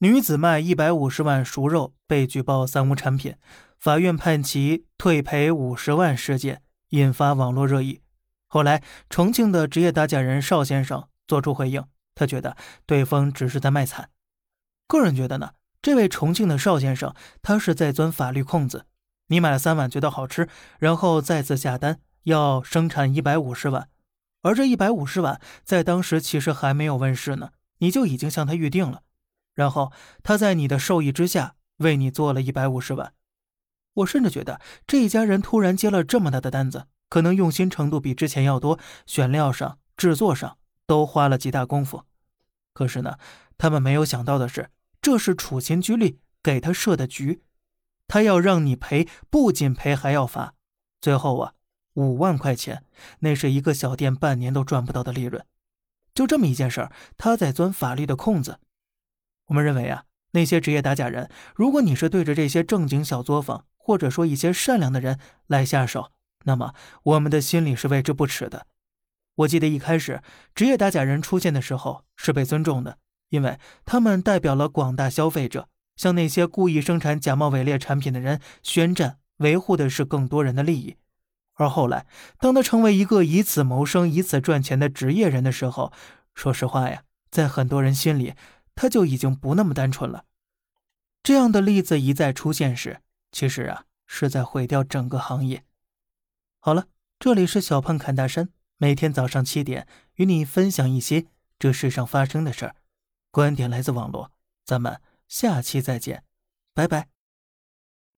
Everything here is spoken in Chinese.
女子卖一百五十万熟肉被举报三无产品，法院判其退赔五十万事件引发网络热议。后来，重庆的职业打假人邵先生作出回应，他觉得对方只是在卖惨。个人觉得呢，这位重庆的邵先生他是在钻法律空子。你买了三碗觉得好吃，然后再次下单要生产一百五十碗，而这一百五十碗在当时其实还没有问世呢，你就已经向他预定了。然后他在你的授意之下为你做了一百五十万，我甚至觉得这一家人突然接了这么大的单子，可能用心程度比之前要多，选料上、制作上都花了极大功夫。可是呢，他们没有想到的是，这是处心积虑给他设的局，他要让你赔，不仅赔还要罚。最后啊，五万块钱，那是一个小店半年都赚不到的利润。就这么一件事儿，他在钻法律的空子。我们认为啊，那些职业打假人，如果你是对着这些正经小作坊，或者说一些善良的人来下手，那么我们的心里是为之不耻的。我记得一开始职业打假人出现的时候是被尊重的，因为他们代表了广大消费者，向那些故意生产假冒伪劣产品的人宣战，维护的是更多人的利益。而后来，当他成为一个以此谋生、以此赚钱的职业人的时候，说实话呀，在很多人心里。他就已经不那么单纯了。这样的例子一再出现时，其实啊是在毁掉整个行业。好了，这里是小胖侃大山，每天早上七点与你分享一些这世上发生的事儿，观点来自网络，咱们下期再见，拜拜。